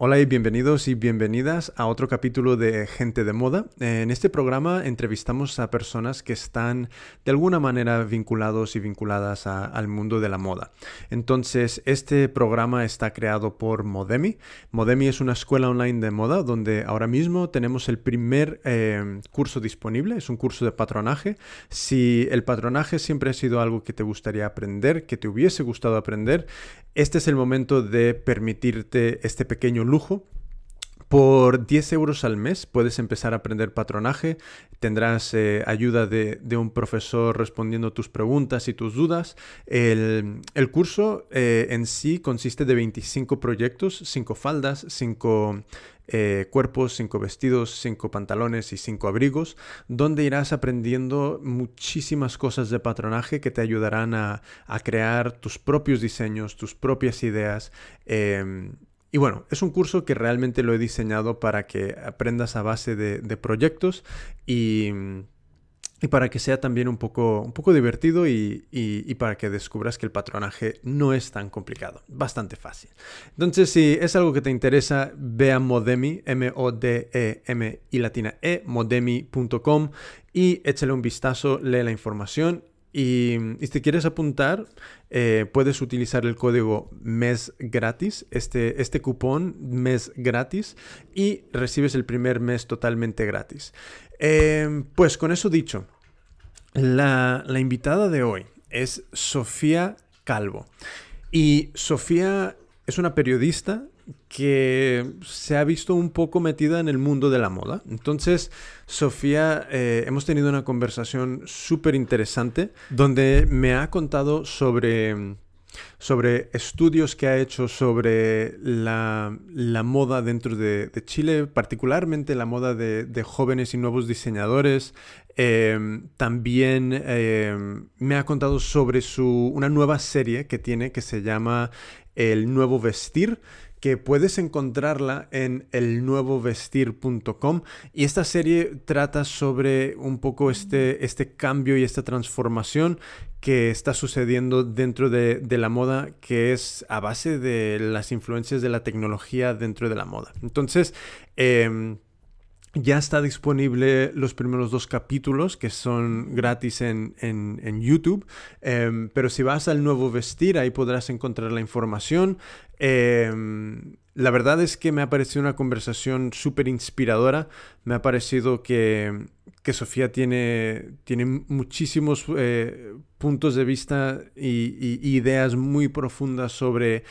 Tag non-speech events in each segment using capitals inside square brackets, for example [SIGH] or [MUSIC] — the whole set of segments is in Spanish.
Hola y bienvenidos y bienvenidas a otro capítulo de Gente de Moda. En este programa entrevistamos a personas que están de alguna manera vinculados y vinculadas al mundo de la moda. Entonces, este programa está creado por Modemi. Modemi es una escuela online de moda donde ahora mismo tenemos el primer eh, curso disponible. Es un curso de patronaje. Si el patronaje siempre ha sido algo que te gustaría aprender, que te hubiese gustado aprender, este es el momento de permitirte este pequeño lujo. Por 10 euros al mes puedes empezar a aprender patronaje, tendrás eh, ayuda de, un profesor respondiendo tus preguntas y tus dudas. El, curso eh, en sí consiste de 25 proyectos, 5 faldas, 5 eh, cuerpos, 5 vestidos, 5 pantalones y 5 abrigos, donde irás aprendiendo muchísimas cosas de patronaje que te ayudarán a, crear tus propios diseños, tus propias ideas. Y bueno, es un curso que realmente lo he diseñado para que aprendas a base de, proyectos y, para que sea también un poco, un poco divertido y, para que descubras que el patronaje no es tan complicado, bastante fácil. Entonces, si es algo que te interesa, ve a Modemi, M-O-D-E-M y latina E, modemi.com y échale un vistazo, lee la información y, si te quieres apuntar, eh, puedes utilizar el código mes gratis, este, este cupón mes gratis, y recibes el primer mes totalmente gratis. Em, pues con eso dicho, la, la invitada de hoy es Sofía Calvo. Y Sofía es una periodista que se ha visto un poco metida en el mundo de la moda. Entonces, Sofía, eh, hemos tenido una conversación súper interesante donde me ha contado sobre, sobre estudios que ha hecho sobre la, moda dentro de, Chile, particularmente la moda de, jóvenes y nuevos diseñadores. Em, también em, me ha contado sobre su, una nueva serie que tiene que se llama El Nuevo Vestir que puedes encontrarla en elnuevovestir.com y esta serie trata sobre un poco este, este cambio y esta transformación que está sucediendo dentro de, la moda que es a base de las influencias de la tecnología dentro de la moda. Entonces, em, ya está disponible los primeros dos capítulos que son gratis en, YouTube, em, pero si vas al nuevo vestir ahí podrás encontrar la información. Em, la verdad es que me ha parecido una conversación súper inspiradora, me ha parecido que, Sofía tiene, tiene muchísimos eh, puntos de vista y ideas muy profundas sobre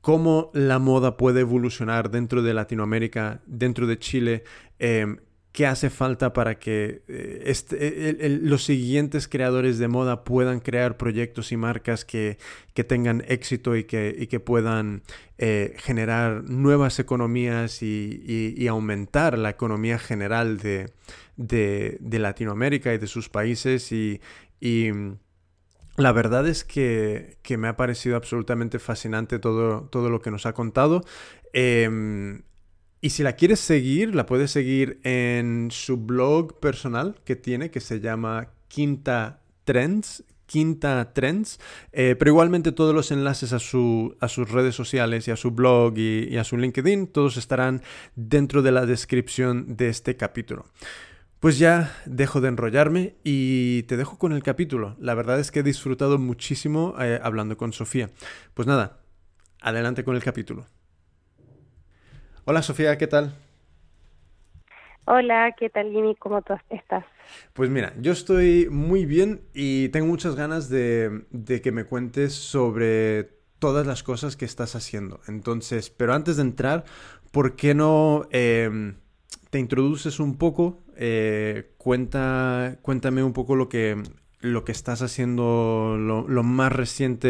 cómo la moda puede evolucionar dentro de Latinoamérica, dentro de Chile, em, qué hace falta para que eh, este, los siguientes creadores de moda puedan crear proyectos y marcas que, tengan éxito y que, puedan eh, generar nuevas economías y, aumentar la economía general de, Latinoamérica y de sus países y la verdad es que, me ha parecido absolutamente fascinante todo, todo lo que nos ha contado. Em, y si la quieres seguir, la puedes seguir en su blog personal que tiene, que se llama Quinta Trends, Quinta Trends, eh, pero igualmente todos los enlaces a, su, a, sus redes sociales y a su blog y, a su LinkedIn, todos estarán dentro de la descripción de este capítulo. Pues ya dejo de enrollarme y te dejo con el capítulo. La verdad es que he disfrutado muchísimo eh, hablando con Sofía. Pues nada, adelante con el capítulo. Hola Sofía, ¿qué tal? Hola, ¿qué tal Jimmy? ¿Cómo tú estás? Pues mira, yo estoy muy bien y tengo muchas ganas de, que me cuentes sobre todas las cosas que estás haciendo. Entonces, pero antes de entrar, ¿por qué no em, te introduces un poco eh, cuenta, cuéntame un poco lo que, lo que estás haciendo, lo, más reciente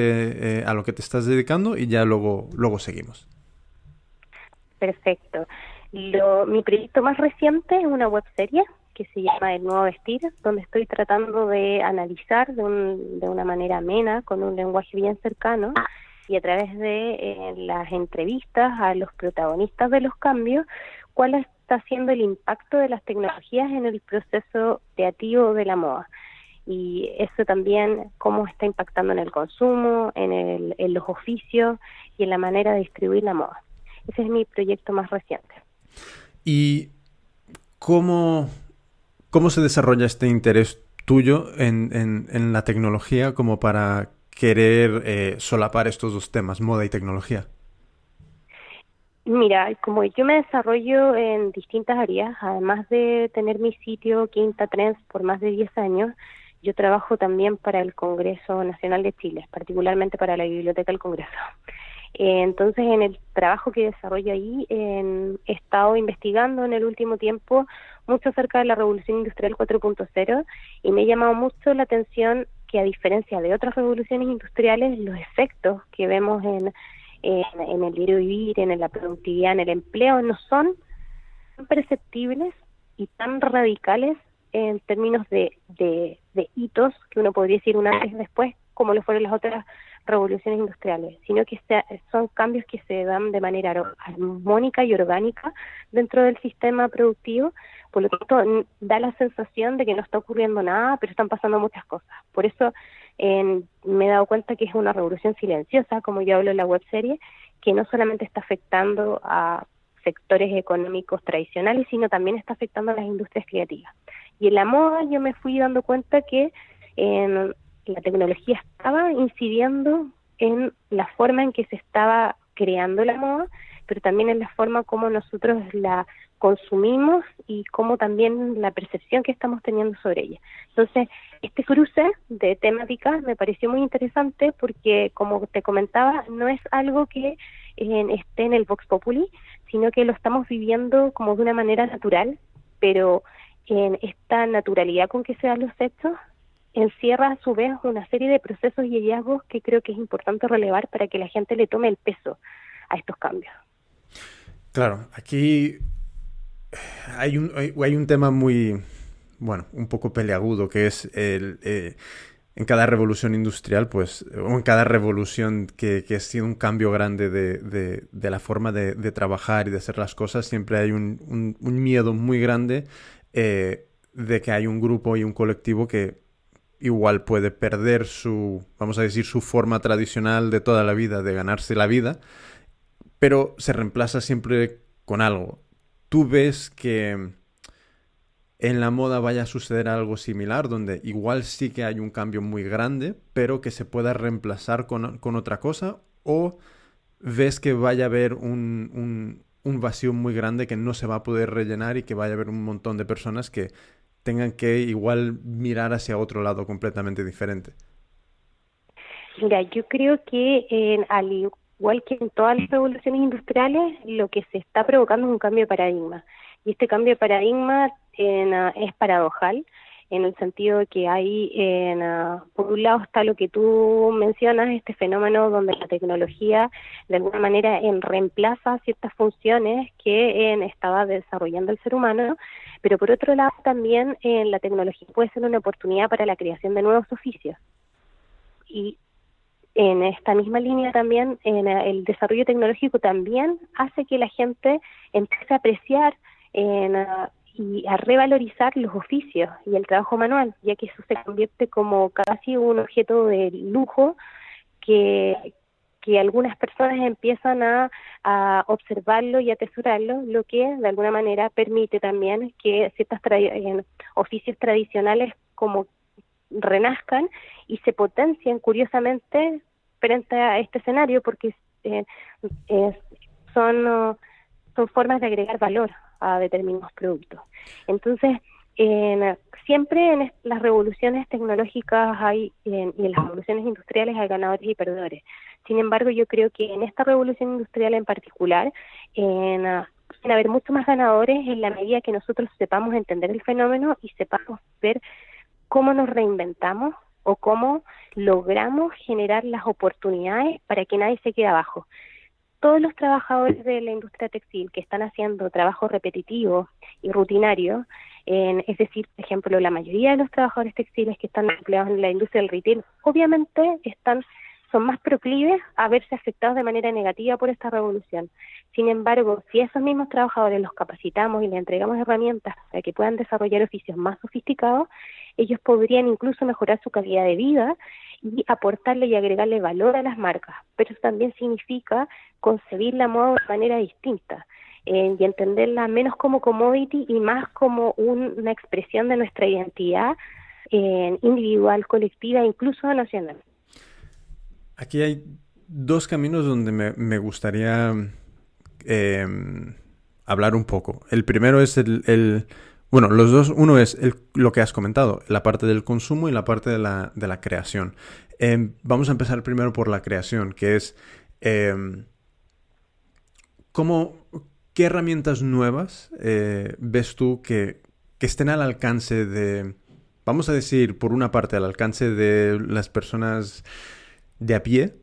eh, a lo que te estás dedicando y ya luego, luego seguimos. Perfecto. Lo, mi proyecto más reciente es una webserie que se llama El Nuevo Vestir, donde estoy tratando de analizar de, un, de una manera amena, con un lenguaje bien cercano, y a través de eh, las entrevistas a los protagonistas de los cambios, cuáles está haciendo el impacto de las tecnologías en el proceso creativo de la moda. Y eso también, cómo está impactando en el consumo, en, el, en los oficios y en la manera de distribuir la moda. Ese es mi proyecto más reciente. ¿Y cómo, cómo se desarrolla este interés tuyo en, en, la tecnología como para querer eh, solapar estos dos temas, moda y tecnología? Mira, como yo me desarrollo en distintas áreas, además de tener mi sitio Quinta Trends por más de 10 años, yo trabajo también para el Congreso Nacional de Chile, particularmente para la Biblioteca del Congreso. [LAUGHS] Eh, entonces, en el trabajo que desarrollo ahí, he estado investigando en el último tiempo mucho acerca de la Revolución Industrial 4.0 y me ha llamado mucho la atención que a diferencia de otras revoluciones industriales, los efectos que vemos en en, el diario vivir, en la productividad, en el empleo, no son tan perceptibles y tan radicales en términos de, de, hitos que uno podría decir una vez después, como lo fueron las otras revoluciones industriales, sino que son cambios que se dan de manera armónica y orgánica dentro del sistema productivo, por lo tanto da la sensación de que no está ocurriendo nada, pero están pasando muchas cosas. Por eso me he dado cuenta que es una revolución silenciosa, como yo hablo en la web serie, que no solamente está afectando a sectores económicos tradicionales, sino también está afectando a las industrias creativas. Y en la moda yo me fui dando cuenta que en la tecnología estaba incidiendo en la forma en que se estaba creando la moda, pero también en la forma como nosotros la consumimos y como también la percepción que estamos teniendo sobre ella. Entonces, este cruce de temáticas me pareció muy interesante porque, como te comentaba, no es algo que eh, esté en el Vox Populi, sino que lo estamos viviendo como de una manera natural, pero en esta naturalidad con que se dan los hechos encierra a su vez una serie de procesos y hallazgos que creo que es importante relevar para que la gente le tome el peso a estos cambios. Claro, aquí hay un, hay, un tema muy, bueno, un poco peleagudo, que es el, eh, en cada revolución industrial, pues, o en cada revolución que, que ha sido un cambio grande de, de, la forma de, trabajar y de hacer las cosas, siempre hay un, miedo muy grande eh, de que hay un grupo y un colectivo que igual puede perder su, vamos a decir, su forma tradicional de toda la vida, de ganarse la vida, pero se reemplaza siempre con algo tú ves que en la moda vaya a suceder algo similar, donde igual sí que hay un cambio muy grande, pero que se pueda reemplazar con, otra cosa, o ves que vaya a haber un, un, vacío muy grande que no se va a poder rellenar y que vaya a haber un montón de personas que tengan que igual mirar hacia otro lado completamente diferente. Mira, yo creo que en, al, igual que en todas las revoluciones industriales, lo que se está provocando es un cambio de paradigma. Y este cambio de paradigma ah, es paradojal, en el sentido de que hay, en, ah, por un lado está lo que tú mencionas, este fenómeno donde la tecnología de alguna manera en, reemplaza ciertas funciones que en, estaba desarrollando el ser humano, pero por otro lado también en la tecnología puede ser una oportunidad para la creación de nuevos oficios. Y en esta misma línea también, en el desarrollo tecnológico también hace que la gente empiece a apreciar y a revalorizar los oficios y el trabajo manual, ya que eso se convierte como casi un objeto de lujo que, que algunas personas empiezan a, a observarlo y atesorarlo, lo que de alguna manera permite también que ciertos oficios tradicionales como renazcan y se potencien curiosamente frente a este escenario porque eh, son, son formas de agregar valor a determinados productos. Entonces, siempre en las revoluciones tecnológicas hay y en las revoluciones industriales hay ganadores y perdedores. Sin embargo, yo creo que en esta revolución industrial en particular, en, uh, haber mucho más ganadores en la medida que nosotros sepamos entender el fenómeno y sepamos ver cómo nos reinventamos o cómo logramos generar las oportunidades para que nadie se quede abajo. Todos los trabajadores de la industria textil que están haciendo trabajo repetitivo y rutinario, es decir, por ejemplo, la mayoría de los trabajadores textiles que están empleados en la industria del retail, obviamente están son más proclives a verse afectados de manera negativa por esta revolución. Sin embargo, si esos mismos trabajadores los capacitamos y les entregamos herramientas para que puedan desarrollar oficios más sofisticados, ellos podrían incluso mejorar su calidad de vida y aportarle y agregarle valor a las marcas, pero eso también significa concebir la moda de manera distinta eh, y entenderla menos como commodity y más como una expresión de nuestra identidad eh, individual, colectiva, incluso nacional. Aquí hay dos caminos donde me, gustaría em, hablar un poco. El primero es el, bueno, los dos, uno es lo que has comentado, la parte del consumo y la parte de la, de la creación. Em, vamos a empezar primero por la creación, que es em, ¿cómo, qué herramientas nuevas eh, ves tú que, que estén al alcance de, vamos a decir, por una parte, al alcance de las personas de a pie,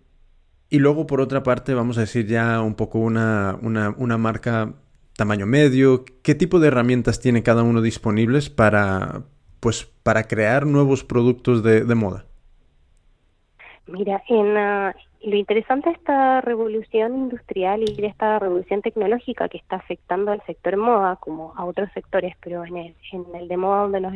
y luego por otra parte, vamos a decir ya un poco una, una, una marca tamaño medio, ¿qué tipo de herramientas tiene cada uno disponibles para, pues, para crear nuevos productos de, moda? Mira, en, ah, lo interesante de esta revolución industrial y de esta revolución tecnológica que está afectando al sector moda como a otros sectores, pero en el, en el de moda donde nos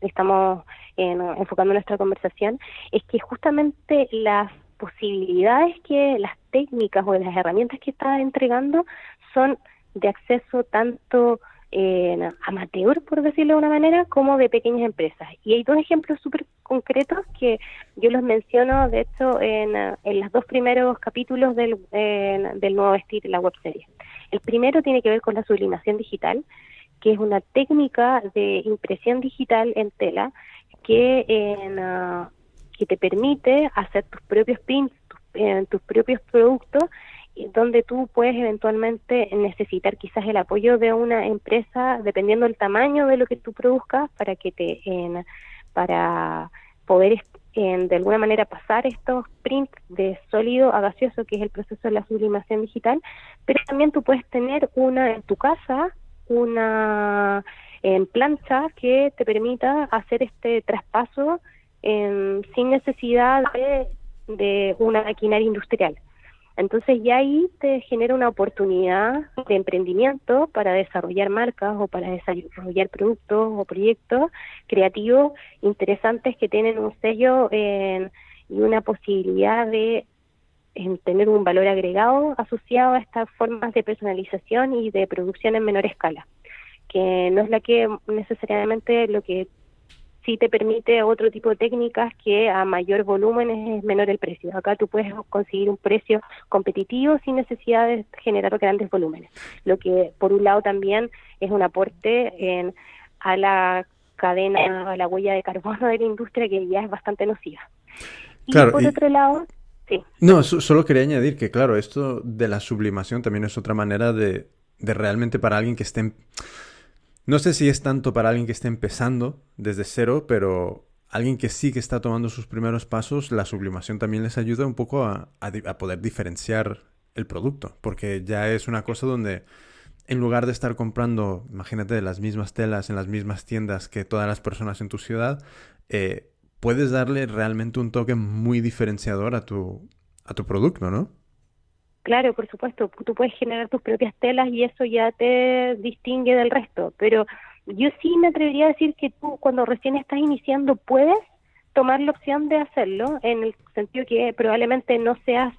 estamos enfocando nuestra conversación, es que justamente las posibilidades que las técnicas o las herramientas que está entregando son de acceso tanto eh, amateur, por decirlo de una manera, como de pequeñas empresas. Y hay dos ejemplos súper concretos que yo los menciono, de hecho, en, en los dos primeros capítulos del, del nuevo vestir, la webserie. El primero tiene que ver con la sublimación digital, que es una técnica de impresión digital en tela que, en, que te permite hacer tus propios prints, tus, tus propios productos donde tú puedes eventualmente necesitar quizás el apoyo de una empresa dependiendo del tamaño de lo que tú produzcas para que te para poder de alguna manera pasar estos prints de sólido a gaseoso que es el proceso de la sublimación digital. Pero también tú puedes tener una en tu casa una en plancha que te permita hacer este traspaso sin necesidad de, de una maquinaria industrial entonces ya ahí te genera una oportunidad de emprendimiento para desarrollar marcas o para desarrollar productos o proyectos creativos interesantes que tienen un sello y una posibilidad de tener un valor agregado asociado a estas formas de personalización y de producción en menor escala, que no es la que necesariamente lo que sí te permite otro tipo de técnicas que a mayor volumen es menor el precio. Acá tú puedes conseguir un precio competitivo sin necesidad de generar grandes volúmenes, lo que por un lado también es un aporte en, a la cadena, a la huella de carbono de la industria que ya es bastante nociva. Y por otro lado, sí. No, solo quería añadir que, claro, esto de la sublimación también es otra manera de, de realmente para alguien que esté... No sé si es tanto para alguien que esté empezando desde cero, pero alguien que sí que está tomando sus primeros pasos, la sublimación también les ayuda un poco a, poder diferenciar el producto, porque ya es una cosa donde en lugar de estar comprando, imagínate, las mismas telas en las mismas tiendas que todas las personas en tu ciudad, eh, puedes darle realmente un toque muy diferenciador a tu, a tu producto, ¿no? Claro, por supuesto, tú puedes generar tus propias telas y eso ya te distingue del resto, pero yo sí me atrevería a decir que tú cuando recién estás iniciando puedes tomar la opción de hacerlo, en el sentido que probablemente no seas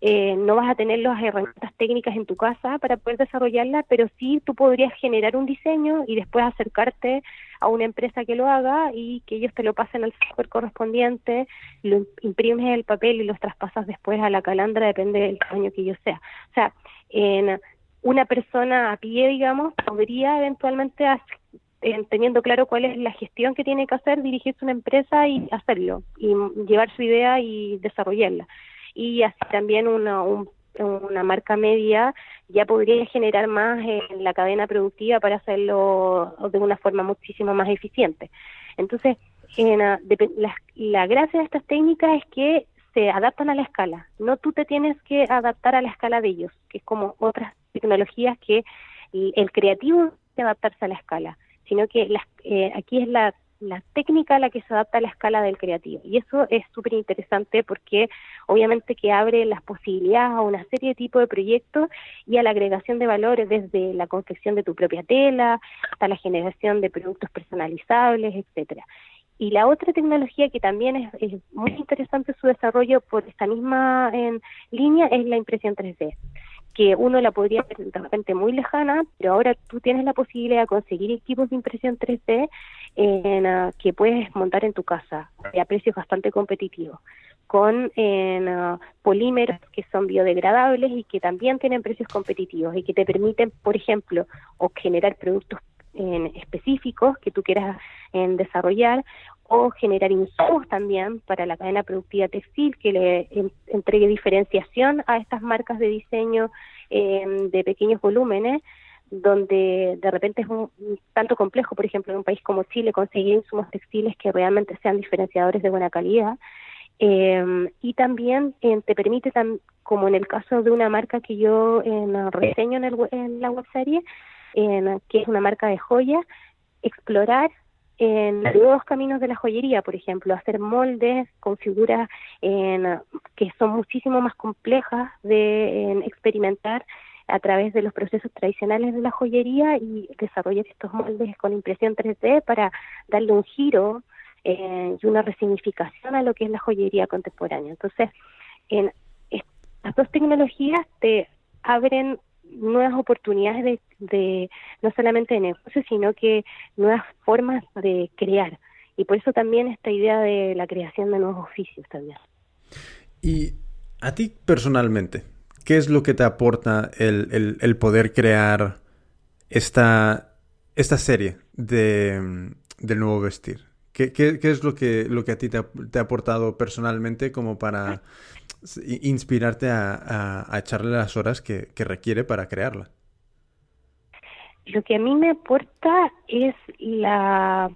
eh, no vas a tener las herramientas técnicas en tu casa para poder desarrollarla, pero sí tú podrías generar un diseño y después acercarte a una empresa que lo haga y que ellos te lo pasen al software correspondiente, lo imprimes el papel y los traspasas después a la calandra, depende del tamaño que yo sea. O sea, en una persona a pie, digamos, podría eventualmente teniendo claro cuál es la gestión que tiene que hacer, dirigirse a una empresa y hacerlo, y llevar su idea y desarrollarla y así también una, una marca media ya podría generar más en la cadena productiva para hacerlo de una forma muchísimo más eficiente. Entonces, la, la gracia de estas técnicas es que se adaptan a la escala, no tú te tienes que adaptar a la escala de ellos, que es como otras tecnologías que el, creativo adaptarse a la escala, sino que las, eh, aquí es la la técnica a la que se adapta a la escala del creativo. Y eso es súper interesante porque obviamente que abre las posibilidades a una serie de tipos de proyectos y a la agregación de valores desde la confección de tu propia tela hasta la generación de productos personalizables, etcétera. Y la otra tecnología que también es, muy interesante su desarrollo por esta misma línea es la impresión 3D que uno la podría ver de repente muy lejana, pero ahora tú tienes la posibilidad de conseguir equipos de impresión 3D en, uh, que puedes montar en tu casa a precios bastante competitivos, con en, uh, polímeros que son biodegradables y que también tienen precios competitivos y que te permiten, por ejemplo, o generar productos en específicos que tú quieras en desarrollar o generar insumos también para la cadena productiva textil que le entregue diferenciación a estas marcas de diseño em, de pequeños volúmenes donde de repente es un, tanto complejo, por ejemplo, en un país como Chile, conseguir insumos textiles que realmente sean diferenciadores de buena calidad. Eh, y también eh, te permite, como en el caso de una marca que yo en, reseño en, el, en la webserie, que es una marca de joyas, explorar en nuevos caminos de la joyería, por ejemplo, hacer moldes con figuras en, que son muchísimo más complejas de experimentar a través de los procesos tradicionales de la joyería y desarrollar estos moldes con impresión 3D para darle un giro eh, y una resignificación a lo que es la joyería contemporánea. Entonces, en estas dos tecnologías te abren nuevas oportunidades de, no solamente de negocio, sino que nuevas formas de crear. Y por eso también esta idea de la creación de nuevos oficios también. Y a ti personalmente, ¿qué es lo que te aporta el, el, poder crear esta, esta serie de, del nuevo vestir? ¿Qué, es lo que, lo que a ti te te ha aportado personalmente como para inspirarte a, echarle las horas que, requiere para crearla? Lo que a mí me aporta es la,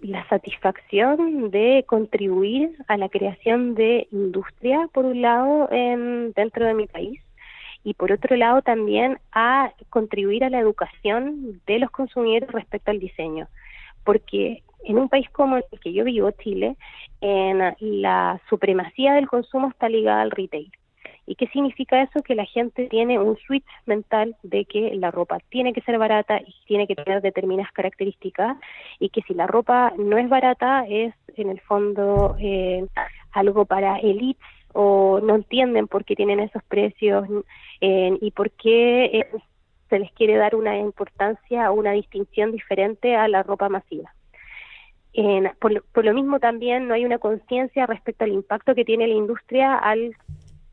la satisfacción de contribuir a la creación de industria, por un lado, en, dentro de mi país, y por otro lado también a contribuir a la educación de los consumidores respecto al diseño. Porque en un país como el que yo vivo, Chile, en la supremacía del consumo está ligada al retail. ¿Y qué significa eso? Que la gente tiene un switch mental de que la ropa tiene que ser barata y tiene que tener determinadas características y que si la ropa no es barata es en el fondo eh, algo para elites o no entienden por qué tienen esos precios eh, y por qué eh, se les quiere dar una importancia o una distinción diferente a la ropa masiva por, lo mismo también no hay una conciencia respecto al impacto que tiene la industria al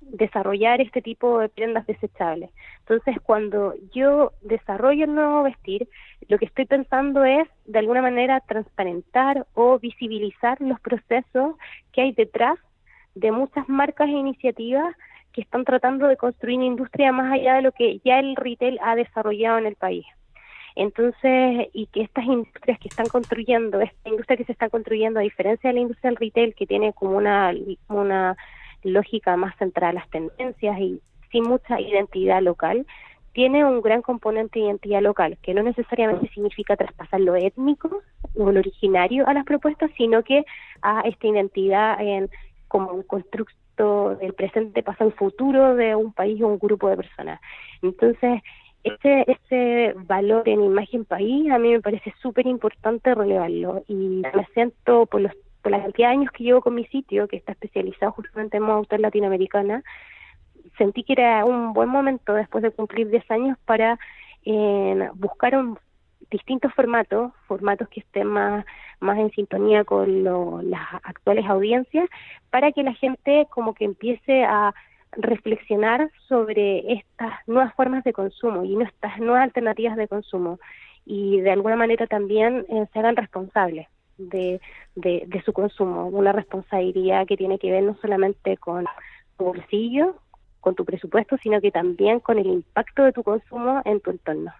desarrollar este tipo de prendas desechables. Entonces, cuando yo desarrollo el nuevo vestir, lo que estoy pensando es, de alguna manera, transparentar o visibilizar los procesos que hay detrás de muchas marcas e iniciativas que están tratando de construir una industria más allá de lo que ya el retail ha desarrollado en el país. Entonces, y que estas industrias que están construyendo, esta industria que se está construyendo, a diferencia de la industria del retail, que tiene como una, lógica más centrada a las tendencias y sin mucha identidad local, tiene un gran componente de identidad local, que no necesariamente significa traspasar lo étnico o lo originario a las propuestas, sino que a esta identidad en, como un constructo del presente, pasado y futuro de un país o un grupo de personas. Entonces, ese, ese valor en imagen país a mí me parece súper importante relevarlo y me siento por, los, por la cantidad de años que llevo con mi sitio, que está especializado justamente en moda autor latinoamericana, sentí que era un buen momento después de cumplir 10 años para eh, buscar un, distintos formatos, formatos que estén más, más en sintonía con las actuales audiencias, para que la gente como que empiece a reflexionar sobre estas nuevas formas de consumo y estas nuevas alternativas de consumo y de alguna manera también eh, se hagan responsables de, de, su consumo, una responsabilidad que tiene que ver no solamente con tu bolsillo, con tu presupuesto, sino que también con el impacto de tu consumo en tu entorno.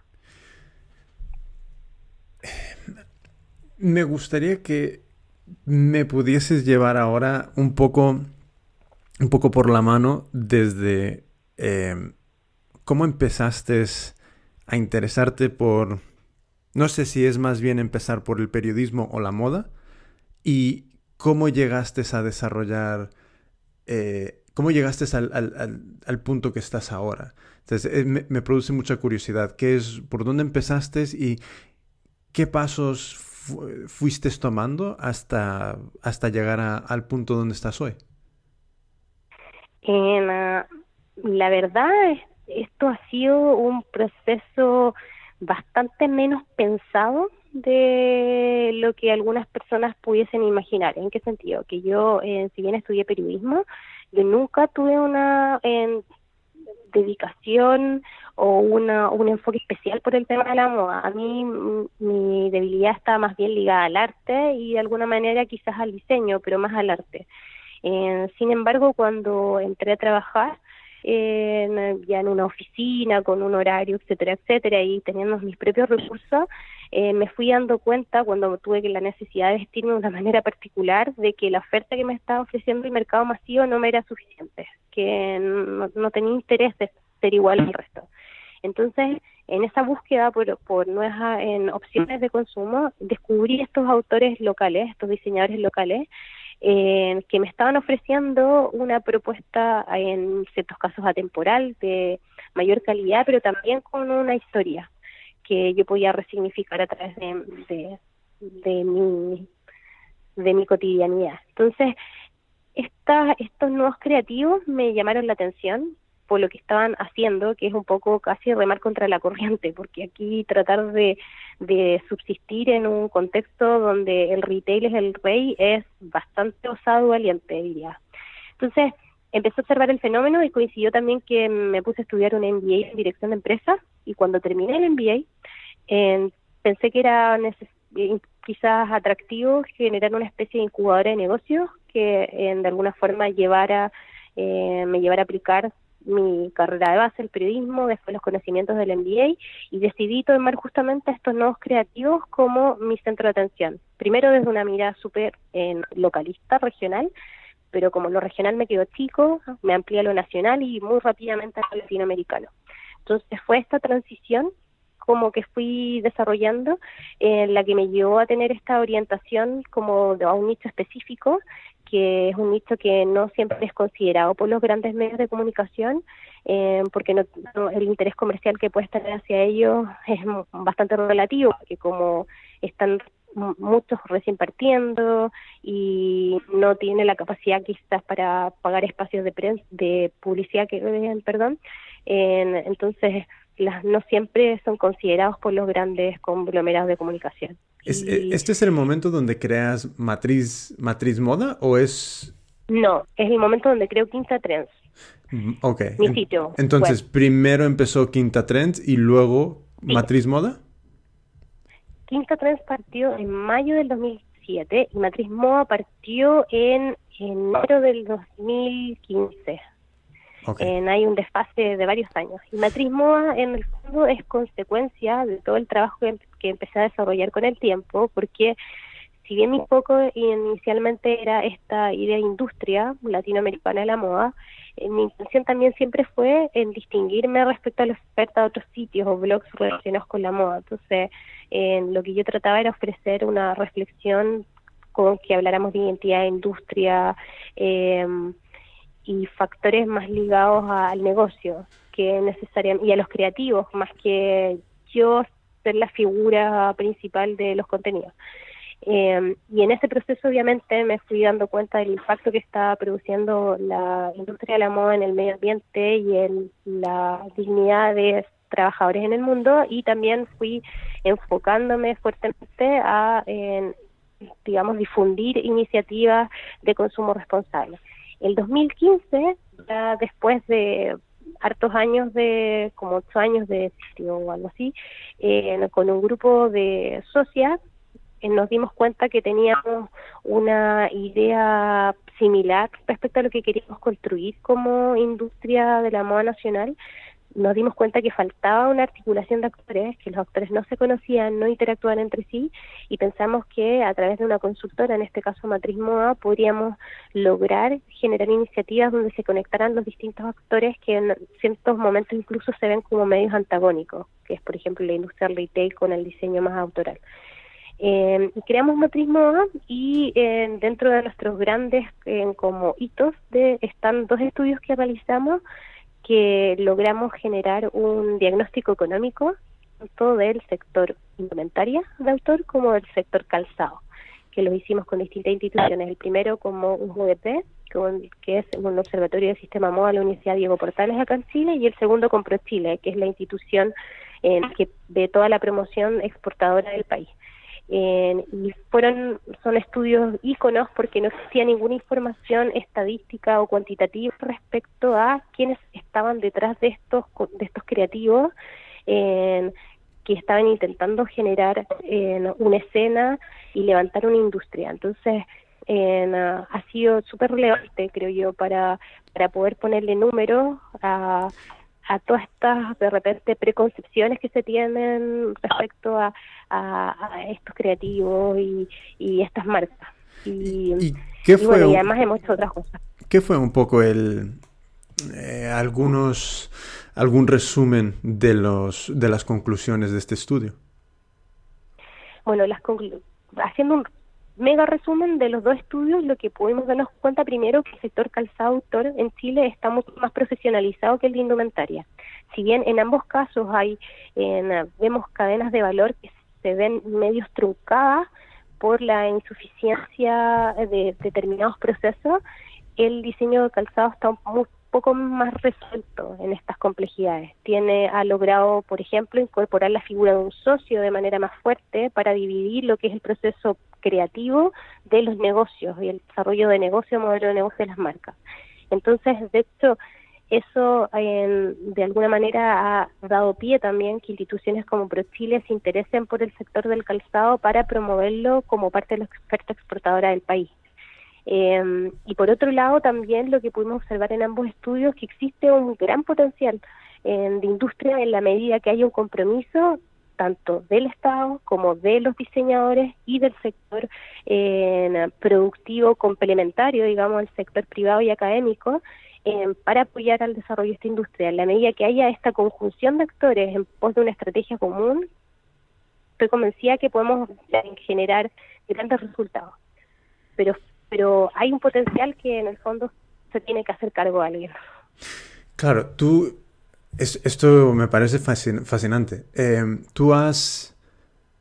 Me gustaría que me pudieses llevar ahora un poco un poco por la mano desde em, cómo empezaste a interesarte por, no sé si es más bien empezar por el periodismo o la moda, y cómo llegaste a desarrollar, eh, cómo llegaste al, punto que estás ahora. Entonces, eh, me, produce mucha curiosidad. ¿Qué es, por dónde empezaste y qué pasos fuiste tomando hasta, hasta llegar al punto donde estás hoy? La verdad, esto ha sido un proceso bastante menos pensado de lo que algunas personas pudiesen imaginar. ¿En qué sentido? Que yo, eh, si bien estudié periodismo, yo nunca tuve una dedicación o una, un enfoque especial por el tema de la moda. A mí mi debilidad está más bien ligada al arte y de alguna manera quizás al diseño, pero más al arte. Eh, sin embargo, cuando entré a trabajar, ya en una oficina, con un horario, etcétera, etcétera, y teniendo mis propios recursos, eh, me fui dando cuenta cuando tuve la necesidad de vestirme de una manera particular de que la oferta que me estaba ofreciendo el mercado masivo no me era suficiente, que no, tenía interés de ser igual al resto. Entonces, en esa búsqueda por, por nuevas en opciones de consumo, descubrí estos autores locales, estos diseñadores locales, eh, que me estaban ofreciendo una propuesta en ciertos casos atemporal de mayor calidad, pero también con una historia que yo podía resignificar a través de, de, mi de mi cotidianidad. Entonces, esta, estos nuevos creativos me llamaron la atención por lo que estaban haciendo, que es un poco casi remar contra la corriente, porque aquí tratar de, subsistir en un contexto donde el retail es el rey es bastante osado valiente, diría. Entonces, empecé a observar el fenómeno y coincidió también que me puse a estudiar un MBA en dirección de empresas y cuando terminé el MBA eh, pensé que era quizás atractivo generar una especie de incubadora de negocios que de alguna forma llevara eh, me llevara a aplicar mi carrera de base, el periodismo, después los conocimientos del MBA y decidí tomar justamente estos nuevos creativos como mi centro de atención. Primero desde una mirada súper localista, regional, pero como lo regional me quedó chico, me amplié a lo nacional y muy rápidamente a lo latinoamericano. Entonces fue esta transición como que fui desarrollando, en la que me llevó a tener esta orientación como a un nicho específico que es un nicho que no siempre es considerado por los grandes medios de comunicación, eh, porque no, el interés comercial que puede tener hacia ellos es bastante relativo, porque como están muchos recién partiendo y no tiene la capacidad quizás para pagar espacios de de publicidad que perdón entonces las no siempre son considerados por los grandes conglomerados de comunicación e, ¿Este es el momento donde creas Matriz, Matriz Moda o es...? No, es el momento donde creo Quinta Trends. Mm, ok. Mi sitio. Entonces, primero empezó Quinta Trends y luego Matriz Moda. Quinta Trends partió en mayo del 2007 y Matriz Moda partió en enero del 2015 hay un desfase de varios años. Y Matriz Moda, en el fondo, es consecuencia de todo el trabajo que, empecé a desarrollar con el tiempo, porque si bien mi foco inicialmente era esta idea de industria latinoamericana de la moda, eh, mi intención también siempre fue en distinguirme respecto a la oferta de otros sitios o blogs relacionados con la moda. Entonces, lo que yo trataba era ofrecer una reflexión con que habláramos de identidad de industria, eh, y factores más ligados al negocio que necesariamente y a los creativos más que yo ser la figura principal de los contenidos. Eh, y en ese proceso obviamente me fui dando cuenta del impacto que estaba produciendo la industria de la moda en el medio ambiente y en la dignidad de trabajadores en el mundo y también fui enfocándome fuertemente a, digamos, difundir iniciativas de consumo responsable. El 2015, ya después de hartos años de, como ocho años de sitio o algo así, eh, con un grupo de socias, eh, nos dimos cuenta que teníamos una idea similar respecto a lo que queríamos construir como industria de la moda nacional nos dimos cuenta que faltaba una articulación de actores, que los actores no se conocían, no interactuaban entre sí, y pensamos que a través de una consultora, en este caso Matriz Moda, podríamos lograr generar iniciativas donde se conectaran los distintos actores que en ciertos momentos incluso se ven como medios antagónicos, que es por ejemplo la industria retail con el diseño más autoral. Eh, creamos Matriz Moda y eh, dentro de nuestros grandes eh, como hitos de, están dos estudios que realizamos que logramos generar un diagnóstico económico tanto del sector indumentaria de autor como del sector calzado, que lo hicimos con distintas instituciones. El primero como un UDP, que es un observatorio del sistema moda de la Universidad Diego Portales acá en Chile, y el segundo con ProChile, que es la institución que ve toda la promoción exportadora del país. Y fueron son estudios íconos porque no existía ninguna información estadística o cuantitativa respecto a quienes estaban detrás de estos de estos creativos que estaban intentando generar una escena y levantar una industria. Entonces ha sido súper relevante creo yo para para poder ponerle número a a todas estas de repente preconcepciones que se tienen respecto a, estos creativos y, estas marcas. Y, qué fue además hemos hecho otras cosas. ¿Qué fue un poco el eh, algunos algún resumen de los de las conclusiones de este estudio? Bueno, las haciendo un mega resumen de los dos estudios, lo que pudimos darnos cuenta primero que el sector calzado autor en Chile está mucho más profesionalizado que el de indumentaria. Si bien en ambos casos hay en, vemos cadenas de valor que se ven medios truncadas por la insuficiencia de determinados procesos, el diseño de calzado está muy poco más resuelto en estas complejidades. Tiene, ha logrado, por ejemplo, incorporar la figura de un socio de manera más fuerte para dividir lo que es el proceso creativo de los negocios y el desarrollo de negocio, modelo de negocio de las marcas. Entonces, de hecho, eso de alguna manera ha dado pie también que instituciones como ProChile se interesen por el sector del calzado para promoverlo como parte de la oferta exportadora del país. Eh, y por otro lado, también lo que pudimos observar en ambos estudios, que existe un gran potencial de industria en la medida que haya un compromiso tanto del Estado como de los diseñadores y del sector eh, productivo complementario, digamos, el sector privado y académico, eh, para apoyar al desarrollo de esta industria. En la medida que haya esta conjunción de actores en pos de una estrategia común, estoy convencida que podemos generar grandes resultados. Pero pero hay un potencial que en el fondo se tiene que hacer cargo a alguien. Claro, tú, esto me parece fascinante. Em, tú has,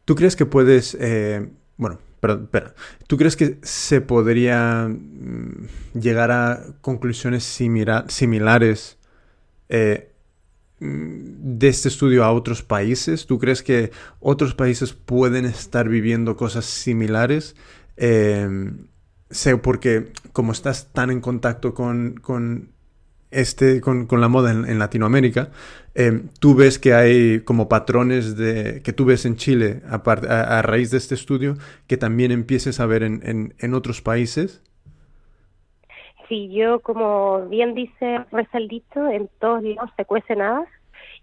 tú crees que puedes, eh, bueno, perdón, espera, ¿tú crees que se podría mm, llegar a conclusiones similares eh, mm, de este estudio a otros países? ¿Tú crees que otros países pueden estar viviendo cosas similares? Em, sé porque como estás tan en contacto con, con este, con, con, la moda en, Latinoamérica, eh, tú ves que hay como patrones de, que tú ves en Chile a, a, raíz de este estudio que también empieces a ver en, en, en otros países. Sí, yo como bien dice dicho, en todos lados se cuece nada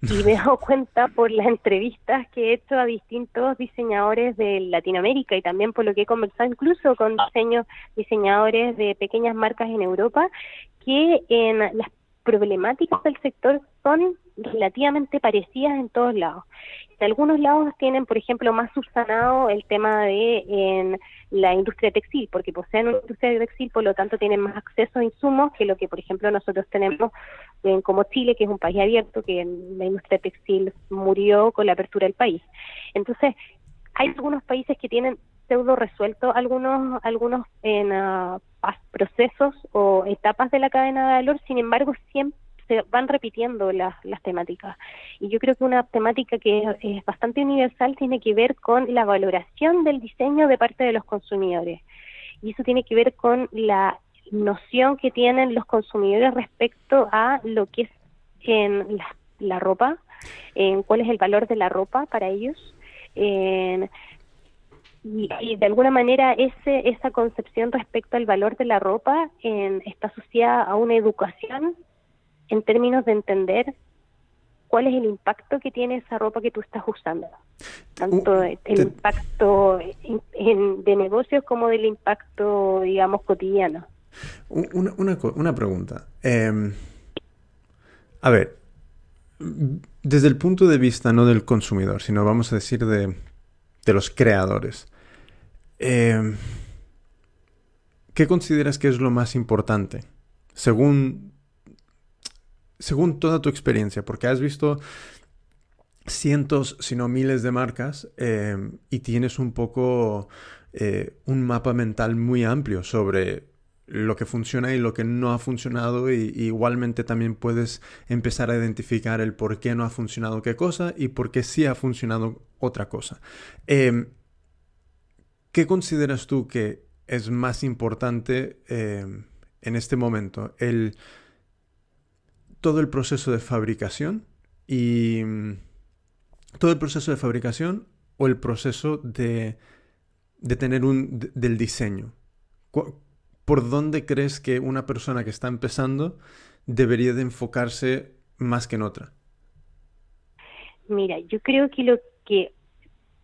y me he dado [LAUGHS] cuenta por las entrevistas que he hecho a distintos diseñadores de Latinoamérica y también por lo que he conversado incluso con diseños diseñadores de pequeñas marcas en Europa que en las problemáticas del sector son relativamente parecidas en todos lados. En algunos lados tienen, por ejemplo, más subsanado el tema de en la industria textil, porque poseen una industria textil, por lo tanto tienen más acceso a insumos que lo que, por ejemplo, nosotros tenemos en, como Chile, que es un país abierto, que la industria textil murió con la apertura del país. Entonces, hay algunos países que tienen pseudo resuelto algunos algunos en, uh, procesos o etapas de la cadena de valor, sin embargo, siempre se van repitiendo las, las temáticas. Y yo creo que una temática que es, bastante universal tiene que ver con la valoración del diseño de parte de los consumidores. Y eso tiene que ver con la noción que tienen los consumidores respecto a lo que es en la, ropa, en cuál es el valor de la ropa para ellos. En, y, de alguna manera ese esa concepción respecto al valor de la ropa está asociada a una educación en términos de entender cuál es el impacto que tiene esa ropa que tú estás usando. Tanto uh, el impacto de negocios como del impacto, digamos, cotidiano. Una, una, una pregunta. Em, a ver, desde el punto de vista no del consumidor, sino vamos a decir de, de los creadores. Em, ¿Qué consideras que es lo más importante? Según, según toda tu experiencia, porque has visto cientos, si no miles de marcas em, y tienes un poco eh, un mapa mental muy amplio sobre lo que funciona y lo que no ha funcionado y, igualmente también puedes empezar a identificar el por qué no ha funcionado qué cosa y por qué sí ha funcionado otra cosa. Em, ¿Qué consideras tú que es más importante em, en este momento? El, todo el proceso de fabricación y todo el proceso de fabricación o el proceso de, de tener un del diseño. ¿Por dónde crees que una persona que está empezando debería de enfocarse más que en otra? Mira, yo creo que lo que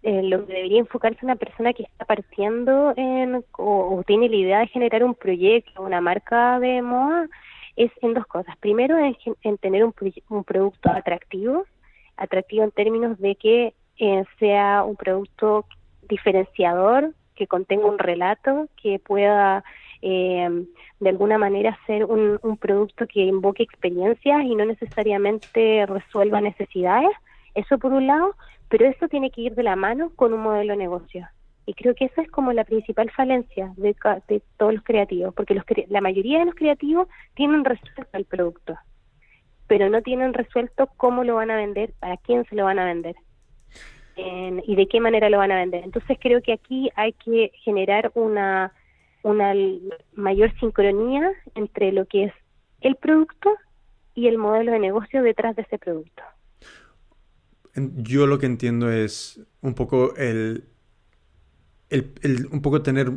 eh, lo que debería enfocarse una persona que está partiendo en, o, tiene la idea de generar un proyecto, una marca de moda, es en dos cosas. Primero, en, en tener un, un producto atractivo, atractivo en términos de que eh, sea un producto diferenciador, que contenga un relato, que pueda eh, de alguna manera ser un, un, producto que invoque experiencias y no necesariamente resuelva necesidades. Eso por un lado, pero eso tiene que ir de la mano con un modelo de negocio. Y creo que esa es como la principal falencia de, de todos los creativos, porque los, la mayoría de los creativos tienen resuelto el producto, pero no tienen resuelto cómo lo van a vender, para quién se lo van a vender y de qué manera lo van a vender. Entonces creo que aquí hay que generar una, una mayor sincronía entre lo que es el producto y el modelo de negocio detrás de ese producto. Yo lo que entiendo es un poco el, el, un poco tener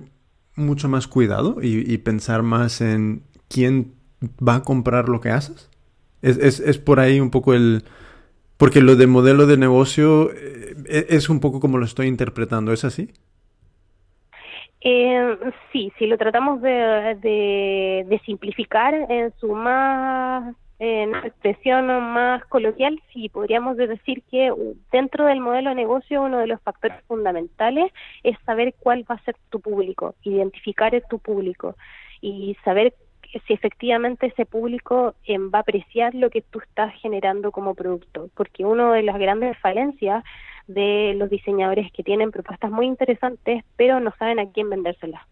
mucho más cuidado y, pensar más en quién va a comprar lo que haces. Es, es, es por ahí un poco el, porque lo de modelo de negocio eh, e-, es un poco como lo estoy interpretando, ¿es así? Eh, sí, si lo tratamos de, de, simplificar en su más en expresión más coloquial, sí, podríamos decir que dentro del modelo de negocio uno de los factores fundamentales es saber cuál va a ser tu público, identificar tu público y saber si efectivamente ese público va a apreciar lo que tú estás generando como producto, porque una de las grandes falencias de los diseñadores que tienen propuestas muy interesantes, pero no saben a quién vendérselas.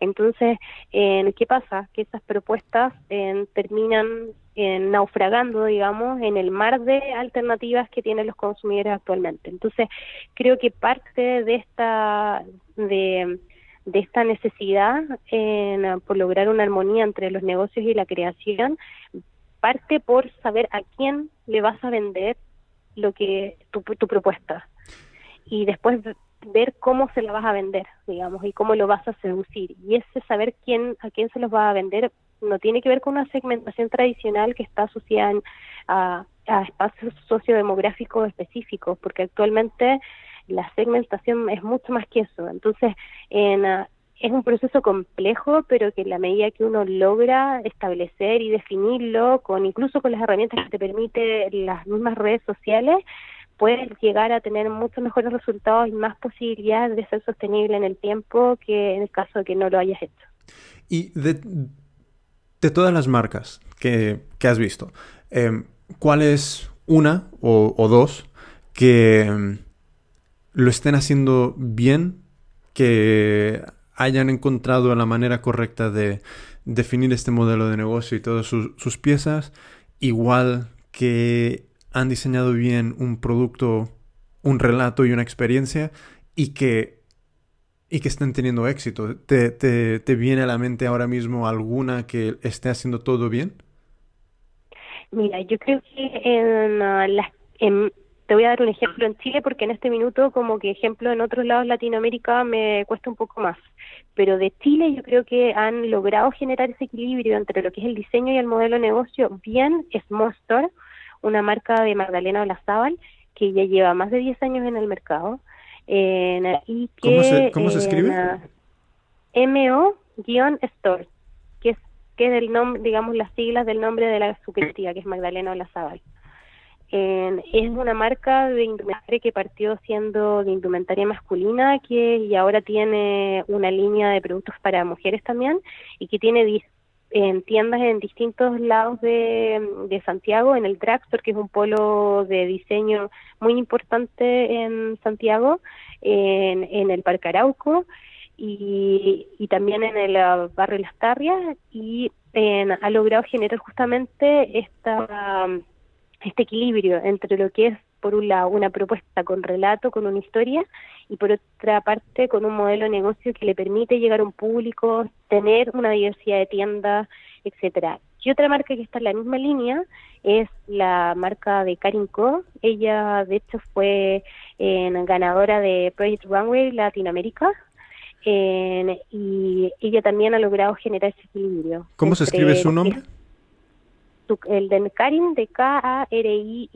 Entonces, ¿qué pasa? Que esas propuestas terminan naufragando, digamos, en el mar de alternativas que tienen los consumidores actualmente. Entonces, creo que parte de esta, de, de esta necesidad por lograr una armonía entre los negocios y la creación parte por saber a quién le vas a vender lo que tu, tu propuesta y después ver cómo se la vas a vender, digamos, y cómo lo vas a seducir. Y ese saber quién a quién se los va a vender no tiene que ver con una segmentación tradicional que está asociada a, espacios sociodemográficos específicos, porque actualmente la segmentación es mucho más que eso. Entonces, en, ah, es un proceso complejo, pero que en la medida que uno logra establecer y definirlo, con incluso con las herramientas que te permite las mismas redes sociales, puedes llegar a tener muchos mejores resultados y más posibilidades de ser sostenible en el tiempo que en el caso de que no lo hayas hecho. Y de, de todas las marcas que, que has visto, eh, ¿cuál es una o, o dos que lo estén haciendo bien, que hayan encontrado la manera correcta de definir este modelo de negocio y todas sus, piezas, igual que han diseñado bien un producto, un relato y una experiencia y que, y que estén teniendo éxito. ¿Te, te, viene a la mente ahora mismo alguna que esté haciendo todo bien? Mira, yo creo que en, las, te voy a dar un ejemplo en Chile porque en este minuto como que ejemplo en otros lados de Latinoamérica me cuesta un poco más. Pero de Chile yo creo que han logrado generar ese equilibrio entre lo que es el diseño y el modelo de negocio bien. Es Monster, una marca de Magdalena Olazábal que ya lleva más de 10 años en el mercado. y que, ¿Cómo se, escribe? MO-Store, que es, que es el nombre, digamos, las siglas del nombre de la sucretía, que es Magdalena Olazábal es una marca de indumentaria que partió siendo de indumentaria masculina que y ahora tiene una línea de productos para mujeres también y que tiene en tiendas en distintos lados de, Santiago, en el Dragstore, que es un polo de diseño muy importante en Santiago, en, el Parque Arauco y, también en el uh, barrio Las Tarrias y ha logrado generar justamente esta, este equilibrio entre lo que es por un lado una propuesta con relato, con una historia, y por otra parte con un modelo de negocio que le permite llegar a un público, tener una diversidad de tiendas, etcétera. Y otra marca que está en la misma línea es la marca de Karin Co. Ella, de hecho, fue ganadora de Project Runway Latinoamérica. y ella también ha logrado generar ese equilibrio. ¿Cómo se escribe su nombre? El de Karin, de K-A-R-I-Y,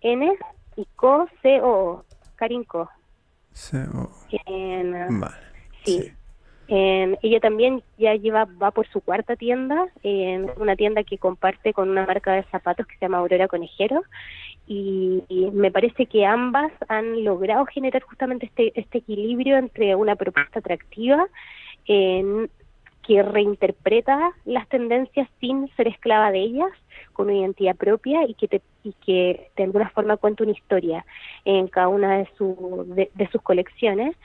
N y Co, C-O, Karin Co. C-O. vale. sí. ella también ya lleva, va por su cuarta tienda, en una tienda que comparte con una marca de zapatos que se llama Aurora Conejero. Y, me parece que ambas han logrado generar justamente este, este equilibrio entre una propuesta atractiva en, que reinterpreta las tendencias sin ser esclava de ellas, con una identidad propia y que, te, y que de alguna forma cuenta una historia en cada una de, su, de, sus colecciones.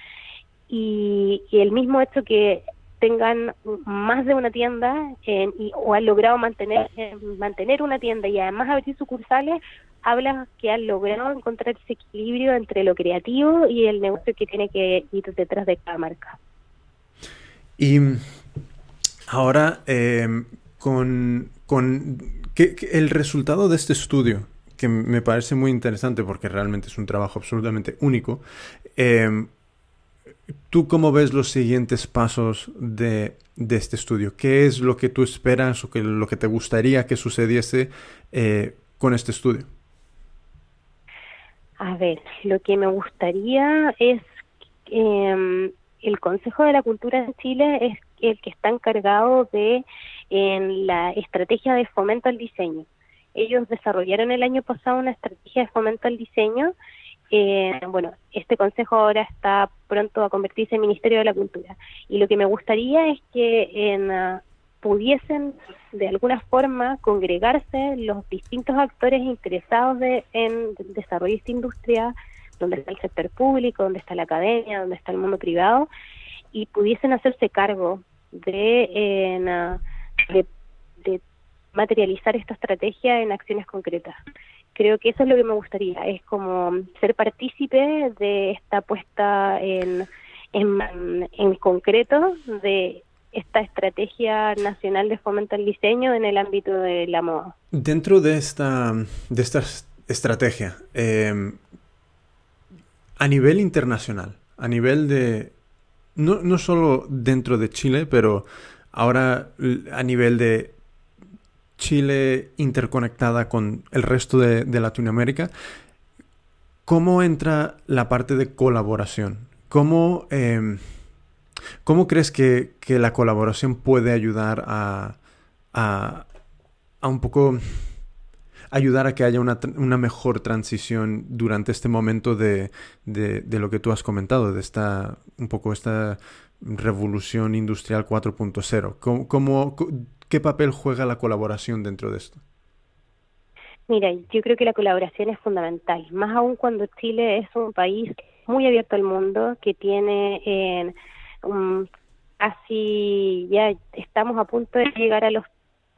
Y, el mismo hecho que tengan más de una tienda y, o han logrado mantener mantener una tienda y además abrir sucursales habla que han logrado encontrar ese equilibrio entre lo creativo y el negocio que tiene que ir detrás de cada marca. Y Ahora, em, con, el resultado de este estudio, que me parece muy interesante porque realmente es un trabajo absolutamente único, em, ¿tú cómo ves los siguientes pasos de, este estudio? ¿Qué es lo que tú esperas o que, lo que te gustaría que sucediese eh, con este estudio? A ver, lo que me gustaría es eh, el Consejo de la Cultura en Chile es el que está encargado de en la estrategia de fomento al diseño. Ellos desarrollaron el año pasado una estrategia de fomento al diseño. Eh, bueno, este consejo ahora está pronto a convertirse en Ministerio de la Cultura. Y lo que me gustaría es que en, ah, pudiesen de alguna forma congregarse los distintos actores interesados de, en desarrollar esta industria, donde está el sector público, donde está la academia, donde está el mundo privado, y pudiesen hacerse cargo de, de, materializar esta estrategia en acciones concretas. Creo que eso es lo que me gustaría, es como ser partícipe de esta puesta en, en, en concreto de esta estrategia nacional de fomento al diseño en el ámbito de la moda. Dentro de esta, de esta estrategia, eh, a nivel internacional, a nivel de, no, no solo dentro de Chile, pero ahora a nivel de Chile interconectada con el resto de, Latinoamérica, ¿cómo entra la parte de colaboración? ¿Cómo, em, ¿cómo crees que, la colaboración puede ayudar a, a, a un poco ayudar a que haya una, una mejor transición durante este momento de, de, lo que tú has comentado, de esta, un poco esta revolución industrial 4.0. ¿Cómo, cómo, qué papel juega la colaboración dentro de esto? Mira, yo creo que la colaboración es fundamental, más aún cuando Chile es un país muy abierto al mundo, que tiene eh, um, casi, ya estamos a punto de llegar a los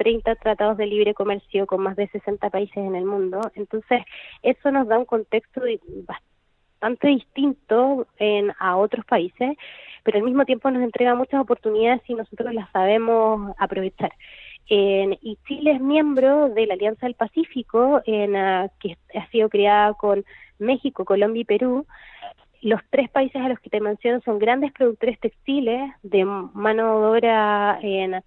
30 tratados de libre comercio con más de 60 países en el mundo. Entonces, eso nos da un contexto bastante distinto en, a otros países, pero al mismo tiempo nos entrega muchas oportunidades si nosotros las sabemos aprovechar. y Chile es miembro de la Alianza del Pacífico, en, ah, que ha sido creada con México, Colombia y Perú. Los tres países a los que te menciono son grandes productores textiles de mano de obra en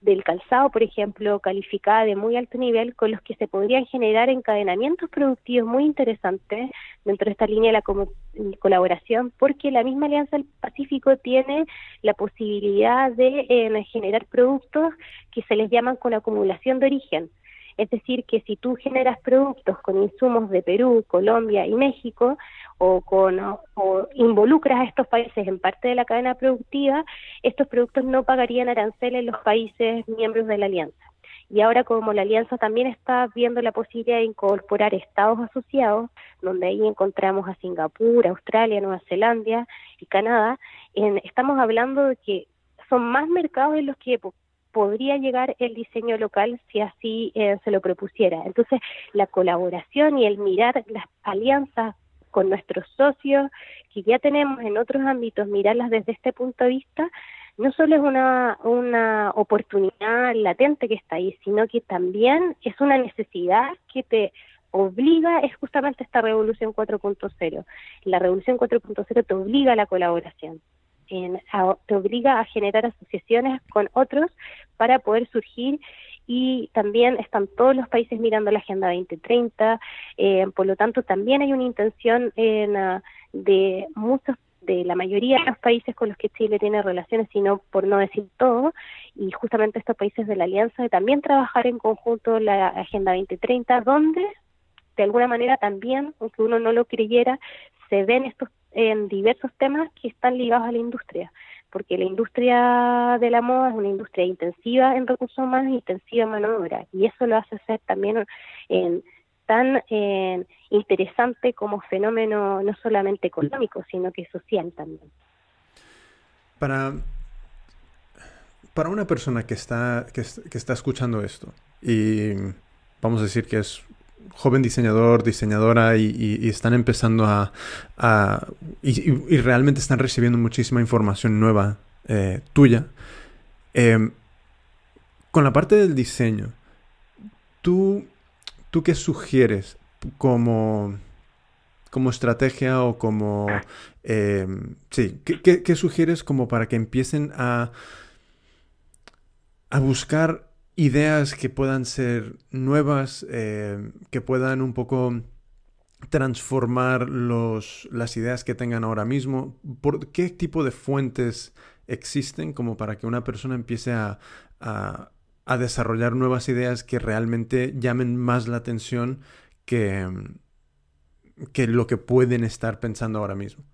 del calzado, por ejemplo, calificada de muy alto nivel, con los que se podrían generar encadenamientos productivos muy interesantes dentro de esta línea de la colaboración, porque la misma Alianza del Pacífico tiene la posibilidad de eh, generar productos que se les llaman con acumulación de origen. Es decir, que si tú generas productos con insumos de Perú, Colombia y México, o, con, o involucras a estos países en parte de la cadena productiva, estos productos no pagarían aranceles en los países miembros de la alianza. Y ahora como la alianza también está viendo la posibilidad de incorporar estados asociados, donde ahí encontramos a Singapur, Australia, Nueva Zelanda y Canadá, estamos hablando de que son más mercados en los que podría llegar el diseño local si así eh, se lo propusiera. Entonces, la colaboración y el mirar las alianzas con nuestros socios que ya tenemos en otros ámbitos, mirarlas desde este punto de vista, no solo es una, una oportunidad latente que está ahí, sino que también es una necesidad que te obliga, es justamente esta revolución 4.0. La revolución 4.0 te obliga a la colaboración te obliga a generar asociaciones con otros para poder surgir y también están todos los países mirando la Agenda 2030, eh, por lo tanto también hay una intención en, ah, de muchos de la mayoría de los países con los que Chile tiene relaciones, sino por no decir todo, y justamente estos países de la Alianza, de también trabajar en conjunto la Agenda 2030, donde de alguna manera también, aunque uno no lo creyera, se ven estos en diversos temas que están ligados a la industria, porque la industria de la moda es una industria intensiva en recursos humanos, intensiva en mano de obra, y eso lo hace ser también en, tan interesante como fenómeno no solamente económico, sino que social también. Para, para una persona que está, que está escuchando esto y vamos a decir que es joven diseñador, diseñadora y, están empezando a... y, realmente están recibiendo muchísima información nueva eh, tuya. Em, con la parte del diseño, ¿tú, tú qué sugieres como, como estrategia o como... Em, sí, ¿qué, qué sugieres como para que empiecen a, a buscar ideas que puedan ser nuevas, eh, que puedan un poco transformar los, las ideas que tengan ahora mismo? ¿Por qué tipo de fuentes existen como para que una persona empiece a, a, desarrollar nuevas ideas que realmente llamen más la atención que, que lo que pueden estar pensando ahora mismo?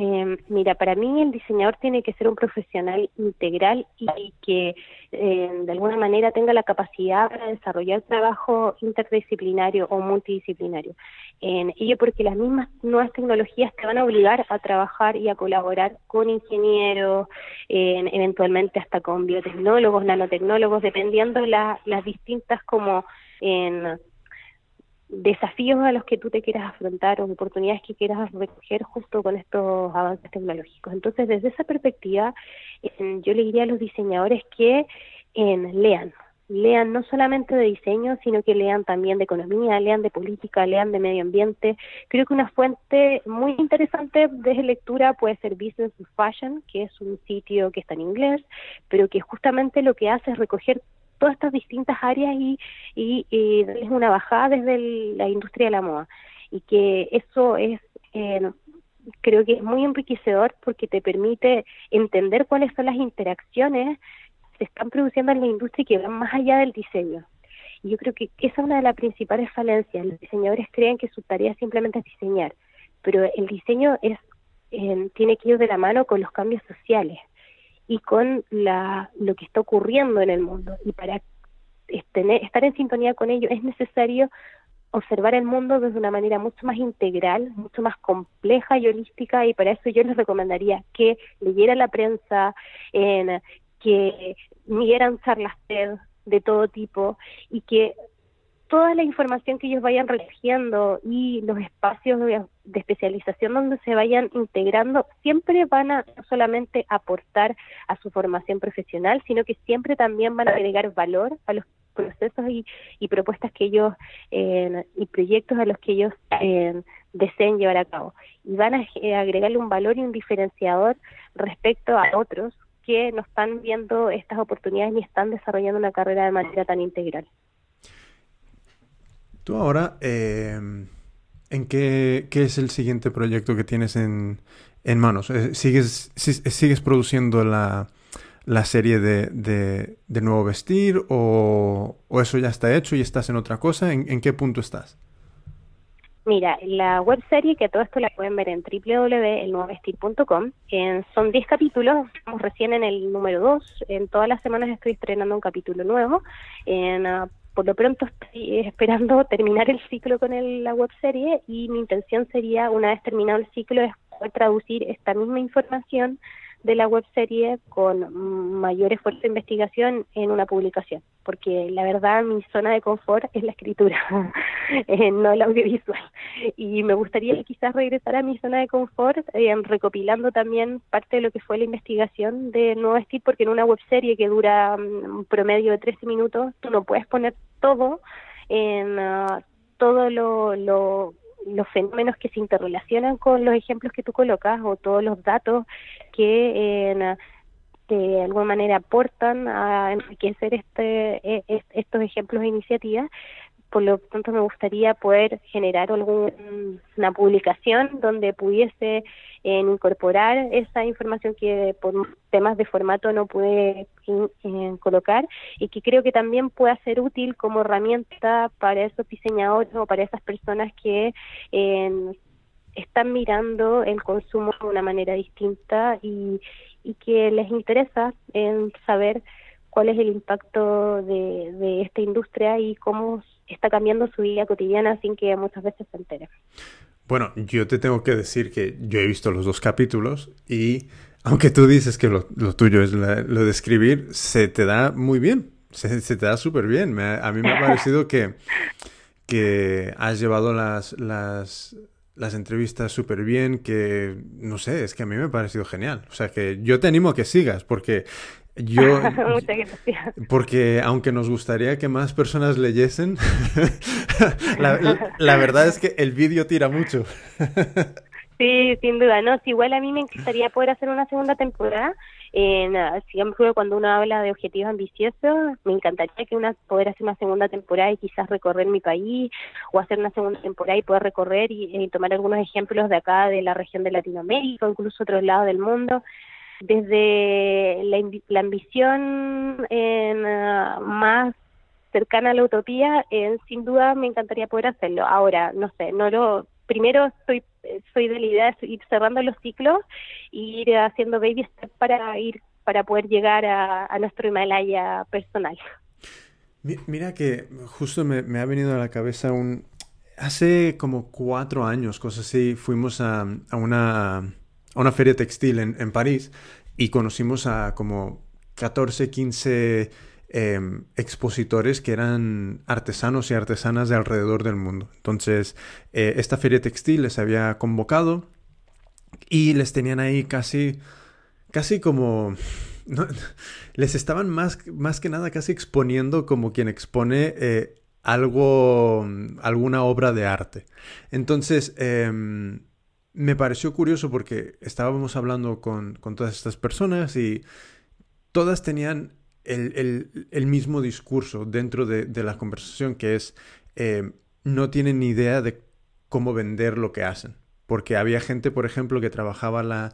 Eh, mira, para mí el diseñador tiene que ser un profesional integral y que eh, de alguna manera tenga la capacidad para desarrollar trabajo interdisciplinario o multidisciplinario. Eh, ello porque las mismas nuevas tecnologías te van a obligar a trabajar y a colaborar con ingenieros, eventualmente hasta con biotecnólogos, nanotecnólogos, dependiendo las distintas como en desafíos a los que tú te quieras afrontar o oportunidades que quieras recoger justo con estos avances tecnológicos. Entonces, desde esa perspectiva, yo le diría a los diseñadores que lean, lean no solamente de diseño, sino que lean también de economía, lean de política, lean de medio ambiente. Creo que una fuente muy interesante de lectura puede ser Business Fashion, que es un sitio que está en inglés, pero que justamente lo que hace es recoger todas estas distintas áreas y, y, darles una bajada desde la industria de la moda. Y que eso es, eh, creo que es muy enriquecedor porque te permite entender cuáles son las interacciones que se están produciendo en la industria y que van más allá del diseño. Y yo creo que esa es una de las principales falencias. Los diseñadores creen que su tarea simplemente es diseñar, pero el diseño es eh, tiene que ir de la mano con los cambios sociales y con la, lo que está ocurriendo en el mundo. Y para estar en sintonía con ello es necesario observar el mundo desde una manera mucho más integral, mucho más compleja y holística, y para eso yo les recomendaría que leyeran la prensa, en, que midieran charlas TED de todo tipo y que toda la información que ellos vayan recogiendo y los espacios de, especialización donde se vayan integrando siempre van a no solamente aportar a su formación profesional, sino que siempre también van a agregar valor a los procesos y, propuestas que ellos eh, y proyectos a los que ellos eh, deseen llevar a cabo. Y van a eh, agregarle un valor y un diferenciador respecto a otros que no están viendo estas oportunidades ni están desarrollando una carrera de manera tan integral. Tú ahora, em, ¿en qué, es el siguiente proyecto que tienes en, manos? Eh, ¿Sigues, sigues produciendo la, serie de, Nuevo Vestir o, eso ya está hecho y estás en otra cosa? ¿En, qué punto estás? Mira, la web serie, que todo esto la pueden ver en www.elnuevestil.com, son 10 capítulos, estamos recién en el número 2, en todas las semanas estoy estrenando un capítulo nuevo, en, ah, por lo pronto estoy esperando [LAUGHS] terminar el ciclo con la web serie y mi intención sería, una vez terminado el ciclo, es poder traducir esta misma información de la web serie con mayor esfuerzo de investigación en una publicación, porque la verdad mi zona de confort es la escritura, [LAUGHS] eh, no el audiovisual. Y me gustaría quizás regresar a mi zona de confort eh, recopilando también parte de lo que fue la investigación de Nuevo Estilo, porque en una web serie que dura mm, un promedio de 13 minutos, tú no puedes poner todo en uh, todo lo, lo los fenómenos que se interrelacionan con los ejemplos que tú colocas o todos los datos que de alguna manera aportan a enriquecer este, e, estos ejemplos e iniciativas, por lo tanto me gustaría poder generar alguna publicación donde pudiese eh, incorporar esa información que por temas de formato no pude colocar y que creo que también pueda ser útil como herramienta para esos diseñadores o para esas personas que están mirando el consumo de una manera distinta y, y que les interesa en saber cuál es el impacto de, de esta industria y cómo está cambiando su vida cotidiana sin que muchas veces se entere. Bueno, yo te tengo que decir que yo he visto los dos capítulos y aunque tú dices que lo, tuyo es lo de escribir, se te da muy bien, se, te da súper bien. a mí me ha [LAUGHS] parecido que, que has llevado las, las, las entrevistas súper bien, que no sé, es que a mí me ha parecido genial. O sea que yo te animo a que sigas, porque [LAUGHS] yo, Muchas gracias. Porque aunque nos gustaría que más personas leyesen, [LAUGHS] la, verdad es que el vídeo tira mucho. [LAUGHS] sí, sin duda. No, igual a mí me gustaría poder hacer una segunda temporada. En, siempre cuando uno habla de objetivos ambiciosos, me encantaría que una poder hacer una segunda temporada y quizás recorrer mi país o hacer una segunda temporada y poder recorrer y, tomar algunos ejemplos de acá, de la región de Latinoamérica, incluso otros lados del mundo desde la, ambición en, uh, más cercana a la utopía, sin duda me encantaría poder hacerlo. Ahora, no sé, no lo primero estoy soy de la idea de ir cerrando los ciclos y ir haciendo baby steps para ir para poder llegar a, nuestro Himalaya personal. Mira que justo me, me, ha venido a la cabeza un... Hace como cuatro años, cosas así, fuimos a, a una a una feria textil en, París y conocimos a como 14, 15 em, expositores que eran artesanos y artesanas de alrededor del mundo. Entonces, eh, esta feria textil les había convocado y les tenían ahí casi, casi como... [LAUGHS] les estaban más, más que nada casi exponiendo como quien expone eh, algo, alguna obra de arte. Entonces, em, me pareció curioso porque estábamos hablando con, todas estas personas y todas tenían el, mismo discurso dentro de, la conversación, que es eh, no tienen ni idea de cómo vender lo que hacen. Porque había gente, por ejemplo, que trabajaba la,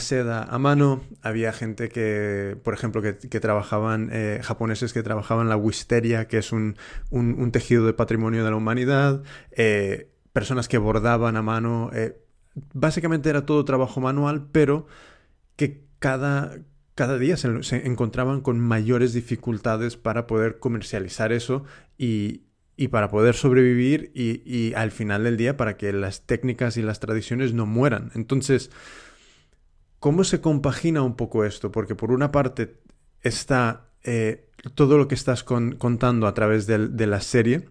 seda a mano, había gente que, por ejemplo, que, trabajaban, eh, japoneses que trabajaban la wisteria, que es un, tejido de patrimonio de la humanidad, eh, personas que bordaban a mano, básicamente era todo trabajo manual, pero que cada, cada día se, encontraban con mayores dificultades para poder comercializar eso y, para poder sobrevivir y, al final del día para que las técnicas y las tradiciones no mueran. Entonces, ¿cómo se compagina un poco esto? Porque por una parte está eh, todo lo que estás contando a través de, la serie,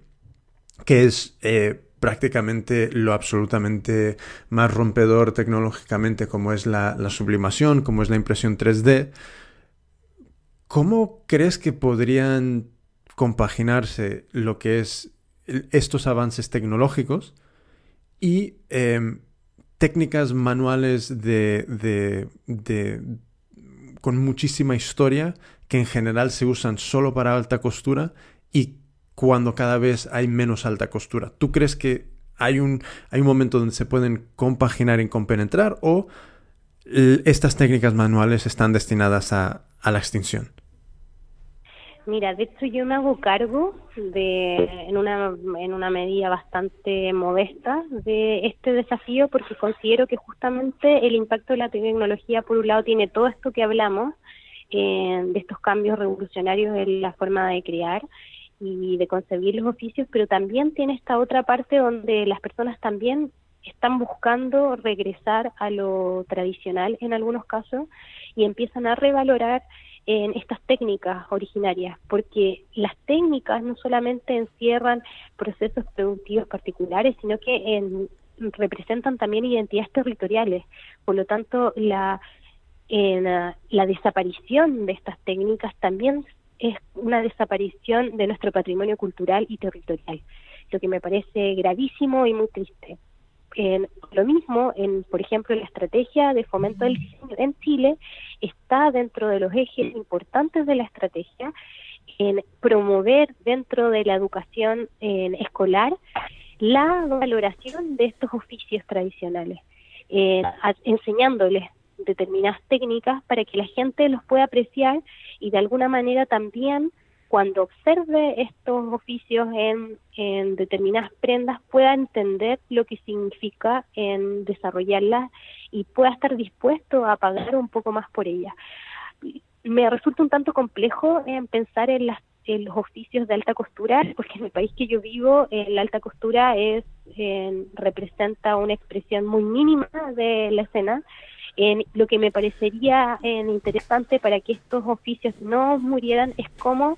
que es... Eh, prácticamente lo absolutamente más rompedor tecnológicamente como es la, sublimación, como es la impresión 3D, ¿cómo crees que podrían compaginarse lo que es estos avances tecnológicos y em, técnicas manuales de, con muchísima historia que en general se usan solo para alta costura y cuando cada vez hay menos alta costura. ¿Tú crees que hay un, hay un momento donde se pueden compaginar y compenetrar o estas técnicas manuales están destinadas a, la extinción? Mira, de hecho yo me hago cargo de, en una, en una medida bastante modesta de este desafío porque considero que justamente el impacto de la tecnología, por un lado, tiene todo esto que hablamos, eh, de estos cambios revolucionarios en la forma de crear y de concebir los oficios, pero también tiene esta otra parte donde las personas también están buscando regresar a lo tradicional en algunos casos y empiezan a revalorar en estas técnicas originarias, porque las técnicas no solamente encierran procesos productivos particulares, sino que en, representan también identidades territoriales. Por lo tanto, la, en, la desaparición de estas técnicas también es una desaparición de nuestro patrimonio cultural y territorial, lo que me parece gravísimo y muy triste. Lo mismo, en, por ejemplo, la estrategia de fomento del diseño en Chile está dentro de los ejes importantes de la estrategia en promover dentro de la educación escolar la valoración de estos oficios tradicionales, enseñándoles determinadas técnicas para que la gente los pueda apreciar y de alguna manera también cuando observe estos oficios en, determinadas prendas pueda entender lo que significa en desarrollarlas y pueda estar dispuesto a pagar un poco más por ellas. Me resulta un tanto complejo en pensar en, las, los oficios de alta costura, porque en el país que yo vivo, la alta costura es representa una expresión muy mínima de la escena. En, lo que me parecería interesante para que estos oficios no murieran es cómo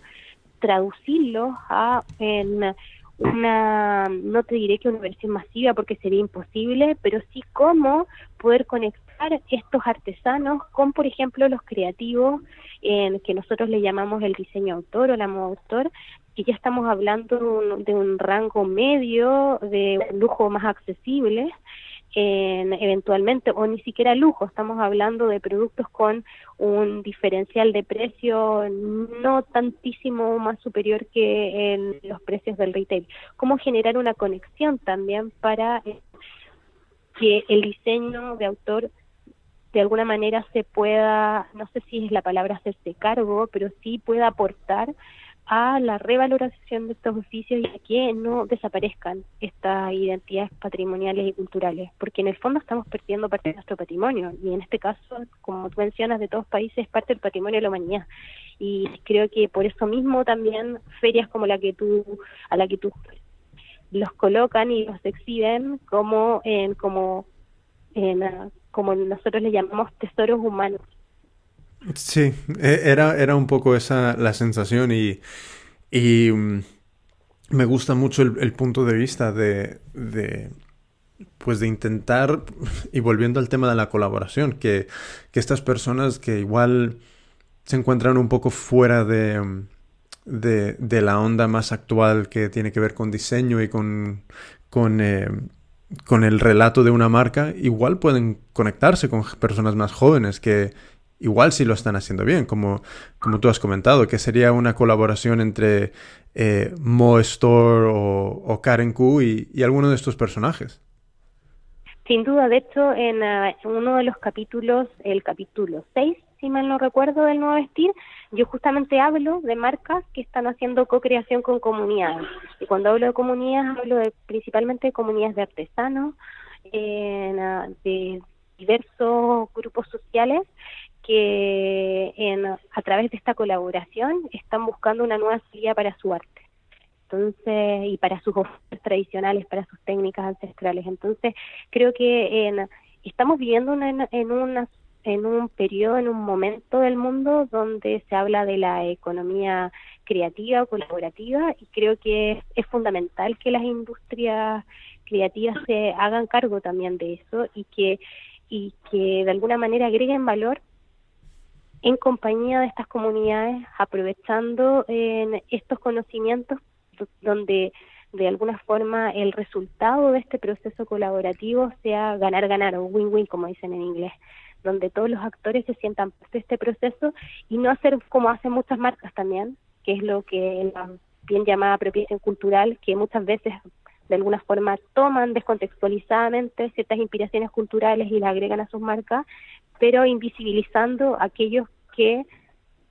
traducirlo a en una, no te diré que una versión masiva porque sería imposible, pero sí cómo poder conectar estos artesanos con, por ejemplo, los creativos, en que nosotros le llamamos el diseño autor o la moda autor, que ya estamos hablando de un, de un rango medio, de un lujo más accesible, eventualmente, o ni siquiera lujo, estamos hablando de productos con un diferencial de precio no tantísimo más superior que en los precios del retail. ¿Cómo generar una conexión también para que el diseño de autor de alguna manera se pueda, no sé si es la palabra hacerse cargo, pero sí pueda aportar a la revaloración de estos oficios y a que no desaparezcan estas identidades patrimoniales y culturales, porque en el fondo estamos perdiendo parte de nuestro patrimonio y en este caso, como tú mencionas, de todos países es parte del patrimonio de la humanidad. Y creo que por eso mismo también ferias como la que tú a la que tú los colocan y los exhiben como en como en, como nosotros le llamamos tesoros humanos Sí, e, era, era un poco esa la sensación y, y mm, me gusta mucho el, punto de vista de, de, pues de intentar, y volviendo al tema de la colaboración, que, que estas personas que igual se encuentran un poco fuera de, de, la onda más actual que tiene que ver con diseño y con, con, eh, con el relato de una marca, igual pueden conectarse con personas más jóvenes que, igual sí lo están haciendo bien, como, como tú has comentado, que sería una colaboración entre eh, Mo Store o, Karen Q y, alguno de estos personajes. Sin duda, de hecho, en, eh, uno de los capítulos, el capítulo 6, si mal no recuerdo, del nuevo vestir, yo justamente hablo de marcas que están haciendo co-creación con comunidades. Y cuando hablo de comunidades, hablo de, principalmente de comunidades de artesanos, eh, de diversos grupos sociales que en, a través de esta colaboración están buscando una nueva salida para su arte. Entonces, y para sus oficios tradicionales, para sus técnicas ancestrales. Entonces, creo que en, estamos viviendo en, en, una, en un periodo, en un momento del mundo donde se habla de la economía creativa o colaborativa y creo que es, es fundamental que las industrias creativas se hagan cargo también de eso y que y que de alguna manera agreguen valor en compañía de estas comunidades, aprovechando en estos conocimientos donde de alguna forma el resultado de este proceso colaborativo sea ganar-ganar o win-win, como dicen en inglés, donde todos los actores se sientan parte de este proceso y no hacer como hacen muchas marcas también, que es lo que la bien llamada apropiación cultural, que muchas veces de alguna forma toman descontextualizadamente ciertas inspiraciones culturales y las agregan a sus marcas, pero invisibilizando aquellos que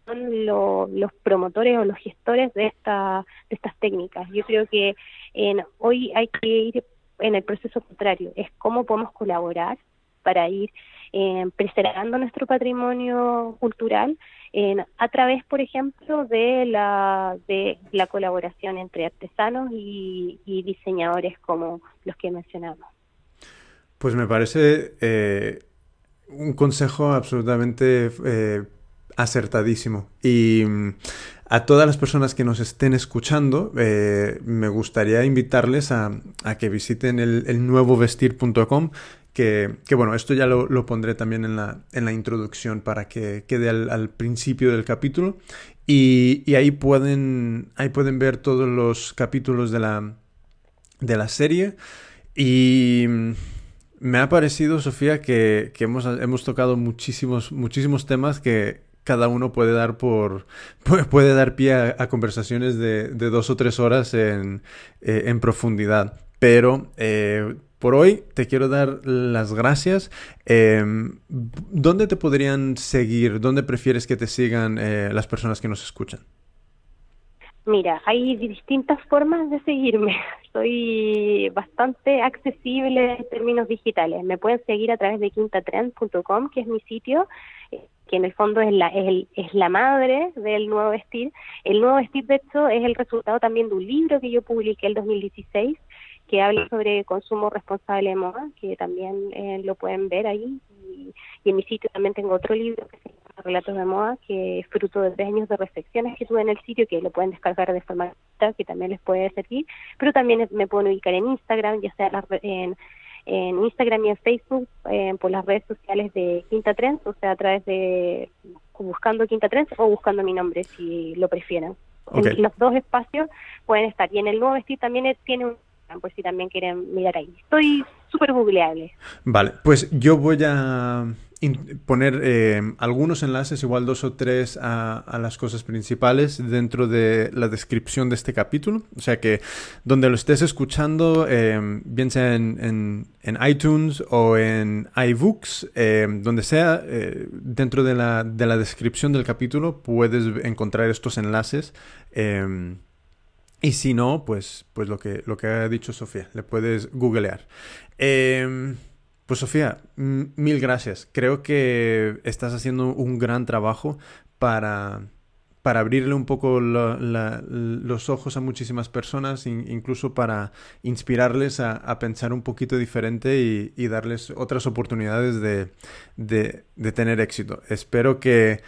son los promotores o los gestores de, esta, de estas técnicas. Yo creo que hoy hay que ir en el proceso contrario, es cómo podemos colaborar para ir eh, preservando nuestro patrimonio cultural a través, por ejemplo, de la, de la colaboración entre artesanos y, diseñadores como los que mencionamos. Pues me parece eh, un consejo absolutamente eh, acertadísimo. Y mm, a todas las personas que nos estén escuchando, eh, me gustaría invitarles a, que visiten el, el nuevovestir.com. Que, que, bueno, esto ya lo, pondré también en la, en la, introducción para que quede al, principio del capítulo. Y, y, ahí, pueden, ahí pueden ver todos los capítulos de la, de la serie. Y mm, me ha parecido, Sofía, que, que hemos, hemos, tocado muchísimos, muchísimos temas que, cada uno puede dar por [LAUGHS] puede dar pie a, conversaciones de, dos o tres horas en, eh, en profundidad. Pero eh, por hoy te quiero dar las gracias. Em, ¿Dónde te podrían seguir? ¿Dónde prefieres que te sigan eh, las personas que nos escuchan? Mira, hay distintas formas de seguirme. [LAUGHS] Soy bastante accesible en términos digitales. Me pueden seguir a través de quintatrend.com, que es mi sitio, que en el fondo es la, es, es la madre del nuevo vestir. El nuevo vestir, de hecho, es el resultado también de un libro que yo publiqué el 2016 que habla sobre consumo responsable de moda, que también eh, lo pueden ver ahí. Y, en mi sitio también tengo otro libro que se llama Relatos de Moda, que es fruto de tres años de reflexiones que tuve en el sitio, que lo pueden descargar de forma que también les puede servir. Pero también me pueden ubicar en Instagram, ya sea en en Instagram y en Facebook eh, por las redes sociales de Quinta Trends, o sea, a través de buscando Quinta Trends o buscando mi nombre, si lo prefieren. En los dos espacios pueden estar. Y en el nuevo vestir también tiene un por si también quieren mirar ahí. Estoy súper googleable. Vale, pues yo voy a poner eh, algunos enlaces, igual dos o tres, a, las cosas principales dentro de la descripción de este capítulo. O sea que donde lo estés escuchando, eh, bien sea en, iTunes o en iBooks, eh, donde sea, dentro de la, de la, descripción del capítulo puedes encontrar estos enlaces. y si no, pues, pues lo, que, lo que ha dicho Sofía, le puedes googlear. Pues Sofía, mil gracias. Creo que estás haciendo un gran trabajo para, para abrirle un poco los ojos a muchísimas personas, incluso para inspirarles a, pensar un poquito diferente y, darles otras oportunidades de, tener éxito. Espero que,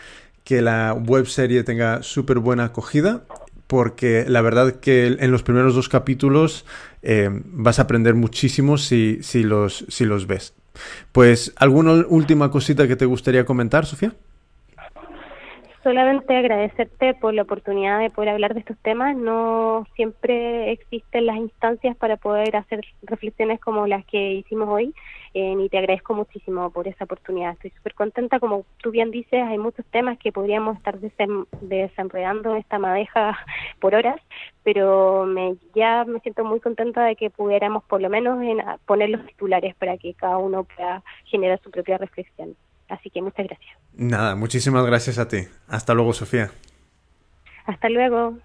la web serie tenga súper buena acogida porque la verdad que en los primeros dos capítulos eh, vas a aprender muchísimo si, si, los, si los ves. Pues, ¿alguna última cosita que te gustaría comentar, Sofía? solamente agradecerte por la oportunidad de poder hablar de estos temas. No siempre existen las instancias para poder hacer reflexiones como las que hicimos hoy y te agradezco muchísimo por esa oportunidad. Estoy súper contenta, como tú bien dices, hay muchos temas que podríamos estar desenredando en esta madeja [LAUGHS] por horas, pero me, ya me siento muy contenta de que pudiéramos por lo menos en, poner los titulares para que cada uno pueda generar su propia reflexión. Así que muchas gracias. Nada, muchísimas gracias a ti. Hasta luego, Sofía. Hasta luego.